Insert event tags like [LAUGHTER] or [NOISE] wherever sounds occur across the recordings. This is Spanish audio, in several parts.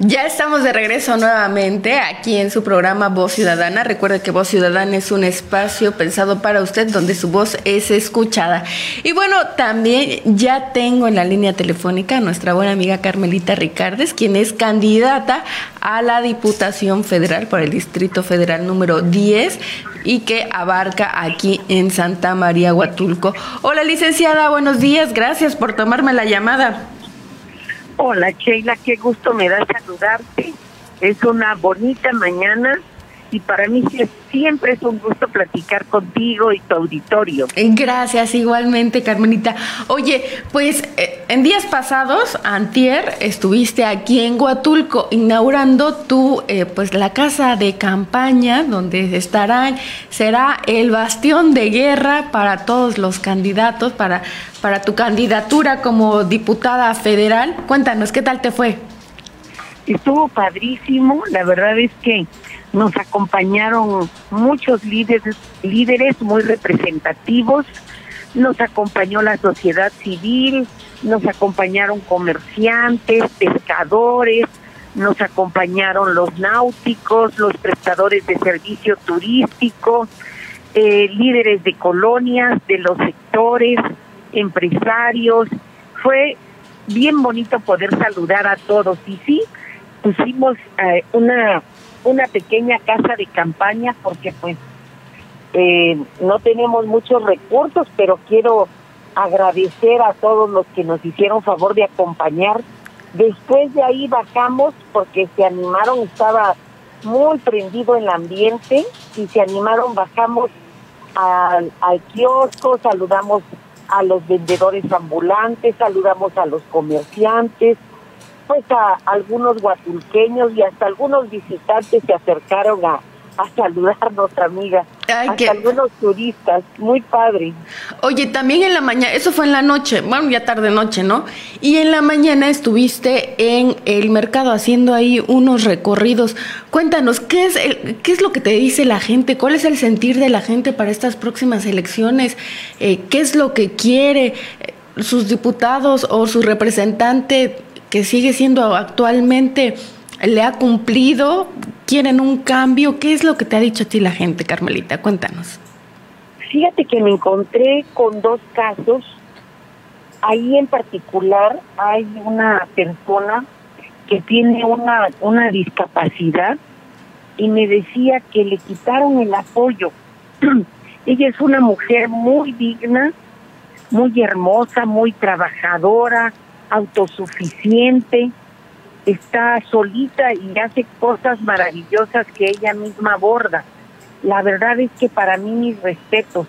Ya estamos de regreso nuevamente aquí en su programa Voz Ciudadana. Recuerde que Voz Ciudadana es un espacio pensado para usted donde su voz es escuchada. Y bueno, también ya tengo en la línea telefónica a nuestra buena amiga Carmelita Ricardes, quien es candidata a la Diputación Federal por el Distrito Federal número 10 y que abarca aquí en Santa María Huatulco. Hola licenciada, buenos días, gracias por tomarme la llamada. Hola Sheila, qué gusto me da saludarte. Es una bonita mañana y para mí siempre es un gusto platicar contigo y tu auditorio. Gracias, igualmente, Carmenita. Oye, pues eh, en días pasados, antier, estuviste aquí en Huatulco inaugurando tu, eh, pues la casa de campaña donde estarán, será el bastión de guerra para todos los candidatos, para, para tu candidatura como diputada federal. Cuéntanos, ¿qué tal te fue? Estuvo padrísimo, la verdad es que nos acompañaron muchos líderes, líderes muy representativos, nos acompañó la sociedad civil, nos acompañaron comerciantes, pescadores, nos acompañaron los náuticos, los prestadores de servicio turístico, eh, líderes de colonias, de los sectores, empresarios. Fue bien bonito poder saludar a todos y sí, pusimos eh, una una pequeña casa de campaña porque pues eh, no tenemos muchos recursos, pero quiero agradecer a todos los que nos hicieron favor de acompañar. Después de ahí bajamos porque se animaron, estaba muy prendido el ambiente y se animaron, bajamos al, al kiosco, saludamos a los vendedores ambulantes, saludamos a los comerciantes, pues a algunos guatulqueños y hasta algunos visitantes se acercaron a, a saludarnos, amiga. hasta algunos turistas, muy padre. Oye, también en la mañana, eso fue en la noche, bueno, ya tarde noche, ¿no? Y en la mañana estuviste en el mercado haciendo ahí unos recorridos. Cuéntanos, ¿qué es, qué es lo que te dice la gente? ¿Cuál es el sentir de la gente para estas próximas elecciones? Eh, ¿Qué es lo que quiere? sus diputados o su representante que sigue siendo actualmente, le ha cumplido? ¿Quieren un cambio? ¿Qué es lo que te ha dicho a ti la gente, Carmelita? Cuéntanos. Fíjate que me encontré con dos casos. Ahí en particular hay una persona que tiene una, una discapacidad y me decía que le quitaron el apoyo. [CLEARS THROAT] Ella es una mujer muy digna, muy hermosa, muy trabajadora, autosuficiente, está solita y hace cosas maravillosas que ella misma aborda. La verdad es que para mí mis respetos,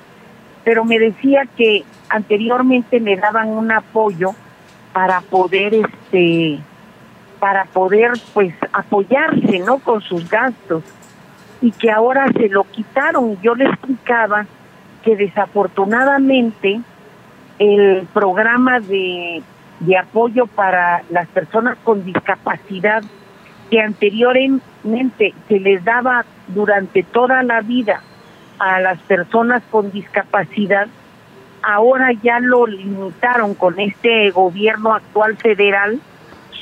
pero me decía que anteriormente le daban un apoyo para poder este para poder pues apoyarse, ¿no? con sus gastos y que ahora se lo quitaron. Yo le explicaba que desafortunadamente el programa de de apoyo para las personas con discapacidad que anteriormente se les daba durante toda la vida a las personas con discapacidad, ahora ya lo limitaron con este gobierno actual federal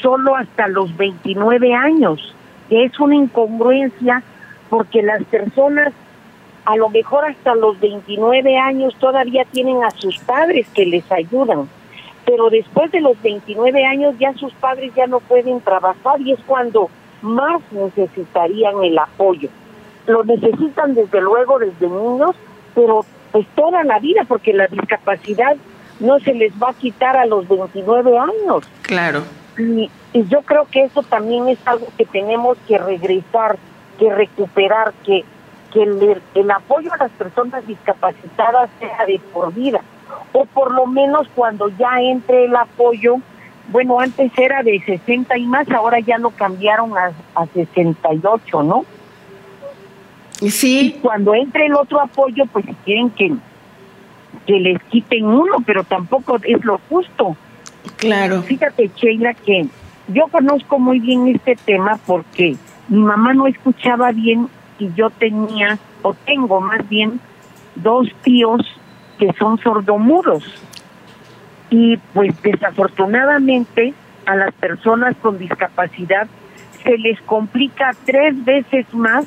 solo hasta los 29 años, que es una incongruencia porque las personas a lo mejor hasta los 29 años todavía tienen a sus padres que les ayudan pero después de los 29 años ya sus padres ya no pueden trabajar y es cuando más necesitarían el apoyo. Lo necesitan desde luego desde niños, pero pues toda la vida, porque la discapacidad no se les va a quitar a los 29 años. Claro. Y, yo creo que eso también es algo que tenemos que regresar, que recuperar, que, que el apoyo a las personas discapacitadas sea de por vida o por lo menos cuando ya entre el apoyo, bueno, antes era de 60 y más, ahora ya lo cambiaron a, a 68, ¿no? Sí. Y cuando entre el otro apoyo, pues si quieren que, que les quiten uno, pero tampoco es lo justo. Claro. Fíjate, Sheila, que yo conozco muy bien este tema porque mi mamá no escuchaba bien y yo tenía, o tengo más bien, dos tíos que son sordomudos. Y pues desafortunadamente a las personas con discapacidad se les complica tres veces más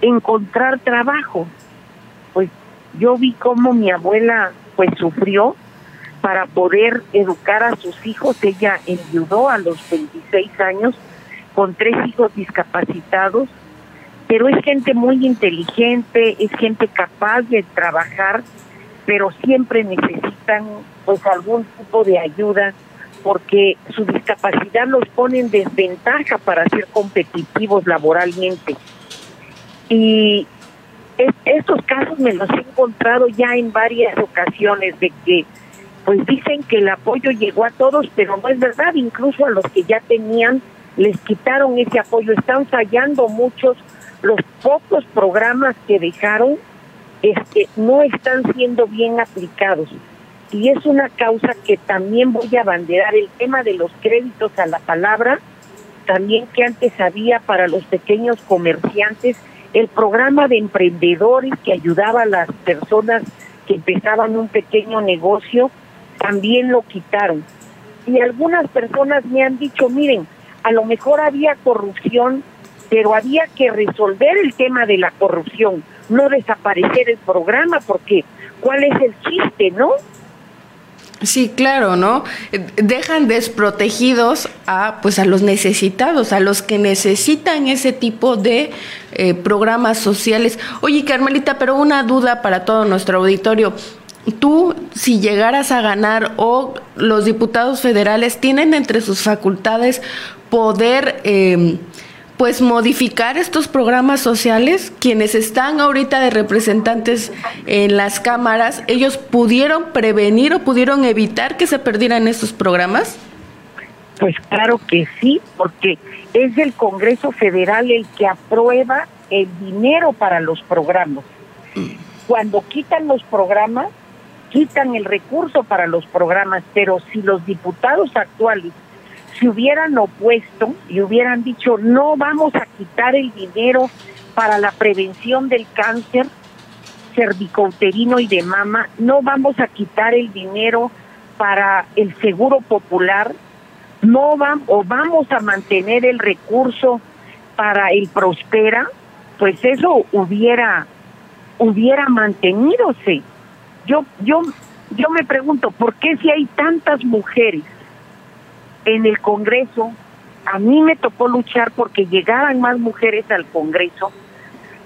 encontrar trabajo. Pues yo vi cómo mi abuela pues sufrió para poder educar a sus hijos. Ella enviudó a los 26 años con tres hijos discapacitados, pero es gente muy inteligente, es gente capaz de trabajar, pero siempre necesitan pues algún tipo de ayuda porque su discapacidad los pone en desventaja para ser competitivos laboralmente. Y estos casos me los he encontrado ya en varias ocasiones de que pues dicen que el apoyo llegó a todos, pero no es verdad, incluso a los que ya tenían les quitaron ese apoyo, están fallando muchos, los pocos programas que dejaron no están siendo bien aplicados. Y es una causa que también voy a abanderar, el tema de los créditos a la palabra, también que antes había para los pequeños comerciantes, el programa de emprendedores que ayudaba a las personas que empezaban un pequeño negocio, también lo quitaron. Y algunas personas me han dicho, miren, a lo mejor había corrupción, pero había que resolver el tema de la corrupción, no desaparecer el programa, porque ¿cuál es el chiste, no? Sí, claro, ¿no? Dejan desprotegidos a pues a los necesitados, a los que necesitan ese tipo de eh, programas sociales. Oye, Carmelita, pero una duda para todo nuestro auditorio. Tú, si llegaras a ganar o los diputados federales tienen entre sus facultades poder eh, pues modificar estos programas sociales, quienes están ahorita de representantes en las cámaras, ellos pudieron prevenir o pudieron evitar que se perdieran estos programas? Pues claro que sí, porque es el Congreso Federal el que aprueba el dinero para los programas. Cuando quitan los programas, quitan el recurso para los programas, pero si los diputados actuales si hubieran opuesto y hubieran dicho no vamos a quitar el dinero para la prevención del cáncer cervicouterino y de mama, no vamos a quitar el dinero para el seguro popular, no vamos o vamos a mantener el recurso para el prospera, pues eso hubiera hubiera mantenidose. Yo yo yo me pregunto, ¿por qué si hay tantas mujeres en el Congreso, a mí me tocó luchar porque llegaran más mujeres al Congreso.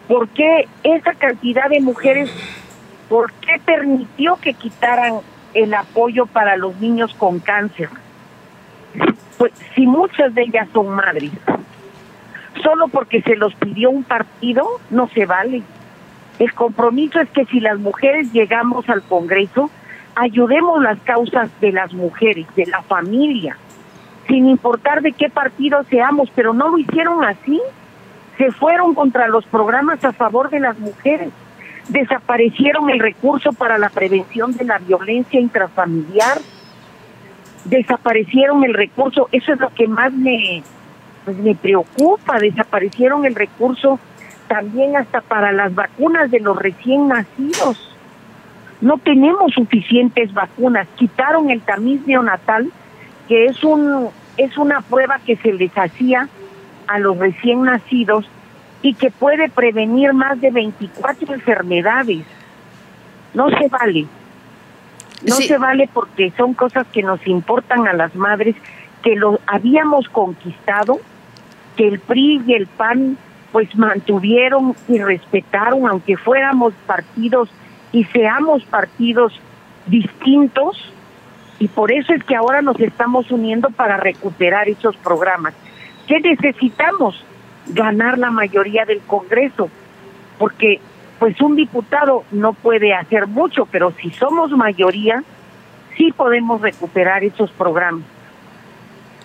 ¿Por qué esa cantidad de mujeres, por qué permitió que quitaran el apoyo para los niños con cáncer? Pues si muchas de ellas son madres, solo porque se los pidió un partido, no se vale. El compromiso es que si las mujeres llegamos al Congreso, ayudemos las causas de las mujeres, de la familia, sin importar de qué partido seamos, pero no lo hicieron así. Se fueron contra los programas a favor de las mujeres. Desaparecieron el recurso para la prevención de la violencia intrafamiliar. Desaparecieron el recurso, eso es lo que más me, pues me preocupa. Desaparecieron el recurso también hasta para las vacunas de los recién nacidos. No tenemos suficientes vacunas. Quitaron el tamiz neonatal que es un es una prueba que se les hacía a los recién nacidos y que puede prevenir más de 24 enfermedades. No se vale. No se vale porque son cosas que nos importan a las madres, que lo habíamos conquistado, que el PRI y el PAN pues mantuvieron y respetaron, aunque fuéramos partidos y seamos partidos distintos, y por eso es que ahora nos estamos uniendo para recuperar esos programas. ¿Qué necesitamos? Ganar la mayoría del Congreso, porque pues un diputado no puede hacer mucho, pero si somos mayoría, sí podemos recuperar esos programas.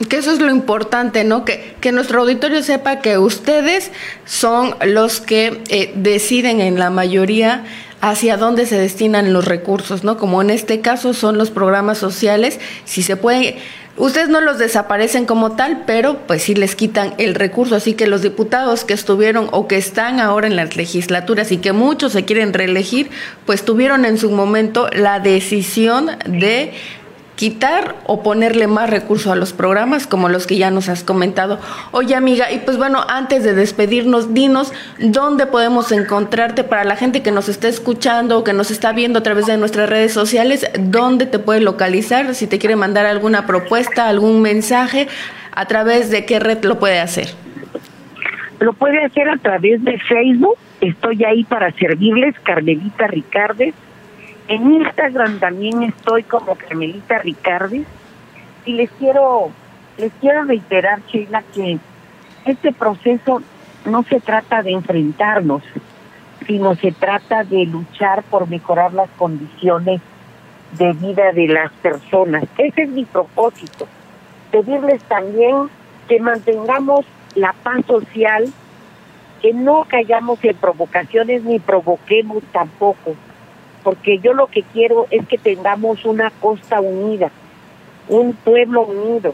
Que eso es lo importante, ¿no? Que, que nuestro auditorio sepa que ustedes son los que eh, deciden en la mayoría hacia dónde se destinan los recursos, ¿no? Como en este caso son los programas sociales, si se puede Ustedes no los desaparecen como tal, pero pues sí les quitan el recurso. Así que los diputados que estuvieron o que están ahora en las legislaturas y que muchos se quieren reelegir, pues tuvieron en su momento la decisión de quitar o ponerle más recursos a los programas como los que ya nos has comentado. Oye amiga, y pues bueno, antes de despedirnos, dinos dónde podemos encontrarte para la gente que nos está escuchando o que nos está viendo a través de nuestras redes sociales, dónde te puede localizar, si te quiere mandar alguna propuesta, algún mensaje, a través de qué red lo puede hacer. Lo puede hacer a través de Facebook, estoy ahí para servirles, Carmelita Ricardes en Instagram también estoy como Carmelita Ricardi y les quiero les quiero reiterar, Sheila, que este proceso no se trata de enfrentarnos, sino se trata de luchar por mejorar las condiciones de vida de las personas. Ese es mi propósito. Pedirles también que mantengamos la paz social, que no callamos en provocaciones ni provoquemos tampoco porque yo lo que quiero es que tengamos una costa unida, un pueblo unido,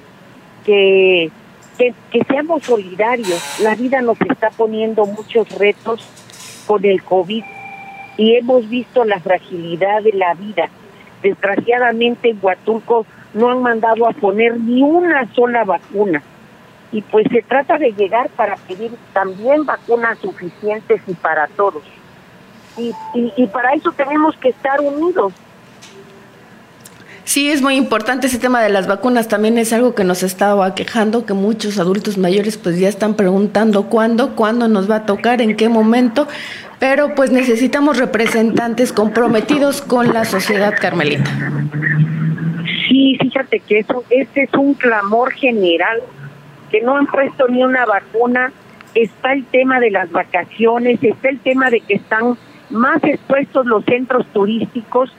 que, que, seamos solidarios. La vida nos está poniendo muchos retos con el COVID y hemos visto la fragilidad de la vida. Desgraciadamente en Huatulco no han mandado a poner ni una sola vacuna. Y pues se trata de llegar para pedir también vacunas suficientes y para todos y, y, para eso tenemos que estar unidos. Sí, es muy importante ese tema de las vacunas. También es algo que nos estaba quejando, que muchos adultos mayores pues ya están preguntando cuándo, cuándo nos va a tocar, en qué momento. Pero pues necesitamos representantes comprometidos con la sociedad carmelita. Sí, fíjate que eso, este es un clamor general, que no han puesto ni una vacuna. Está el tema de las vacaciones, está el tema de que están más expuestos los centros turísticos,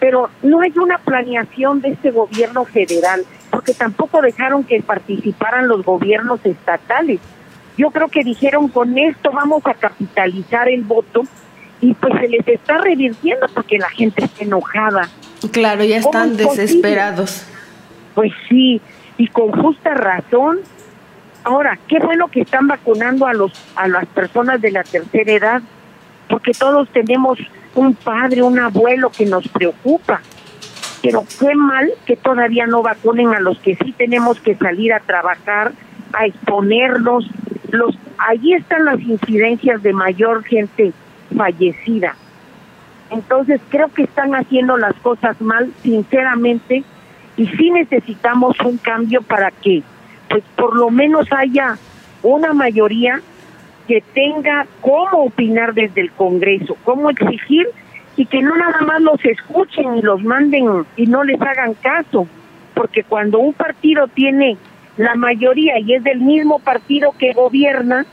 pero no hay una planeación de este gobierno federal, porque tampoco dejaron que participaran los gobiernos estatales. Yo creo que dijeron con esto vamos a capitalizar el voto y pues se les está revirtiendo porque la gente está enojada. Claro, ya están desesperados. Pues sí, y con justa razón. Ahora, qué bueno que están vacunando a los a las personas de la tercera edad, porque todos tenemos un padre, un abuelo que nos preocupa. Pero qué mal que todavía no vacunen a los que sí tenemos que salir a trabajar, a exponernos. Los, allí están las incidencias de mayor gente fallecida. Entonces creo que están haciendo las cosas mal, sinceramente, y sí necesitamos un cambio para que, pues por lo menos haya una mayoría que tenga cómo opinar desde el Congreso, cómo exigir y que no nada más los escuchen y los manden y no les hagan caso, porque cuando un partido tiene la mayoría y es del mismo partido que gobierna,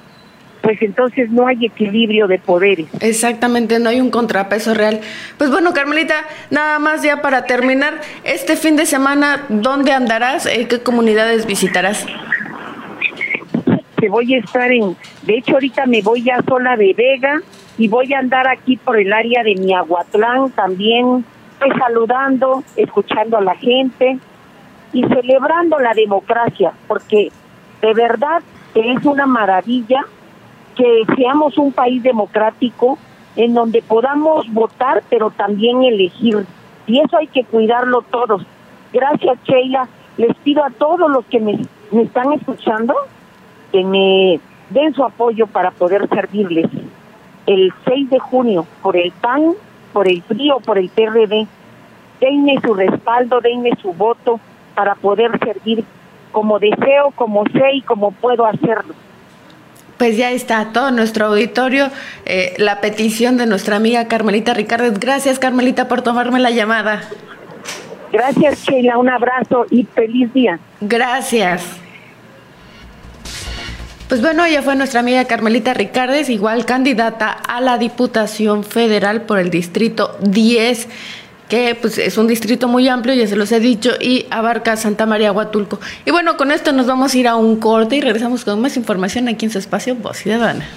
pues entonces no hay equilibrio de poderes. Exactamente, no hay un contrapeso real. Pues bueno, Carmelita, nada más ya para terminar, este fin de semana, ¿dónde andarás? Eh, ¿Qué comunidades visitarás? Voy a estar en, de hecho ahorita me voy ya sola de Vega y voy a andar aquí por el área de Miahuatlán también, pues, saludando, escuchando a la gente y celebrando la democracia, porque de verdad que es una maravilla que seamos un país democrático en donde podamos votar, pero también elegir. Y eso hay que cuidarlo todos. Gracias, Sheila. Les pido a todos los que me, me están escuchando que me den su apoyo para poder servirles el 6 de junio por el PAN, por el frío, por el PRD. Denme su respaldo, denme su voto para poder servir como deseo, como sé y como puedo hacerlo. Pues ya está todo nuestro auditorio, eh, la petición de nuestra amiga Carmelita Ricardo. Gracias Carmelita por tomarme la llamada. Gracias Sheila, un abrazo y feliz día. Gracias. Pues bueno, ella fue nuestra amiga Carmelita Ricardes, igual candidata a la Diputación Federal por el Distrito 10 que pues es un distrito muy amplio, ya se los he dicho, y abarca Santa María Huatulco. Y bueno, con esto nos vamos a ir a un corte y regresamos con más información aquí en su espacio Voz Ciudadana.